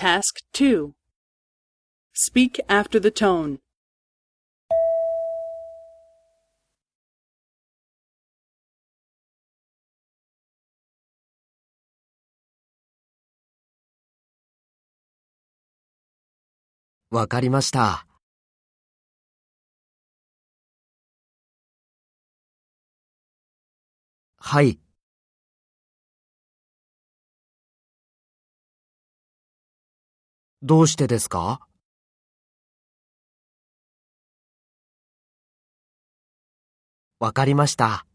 Task 2 Speak after the tone. わかりました。はい。どうしてですか？わかりました。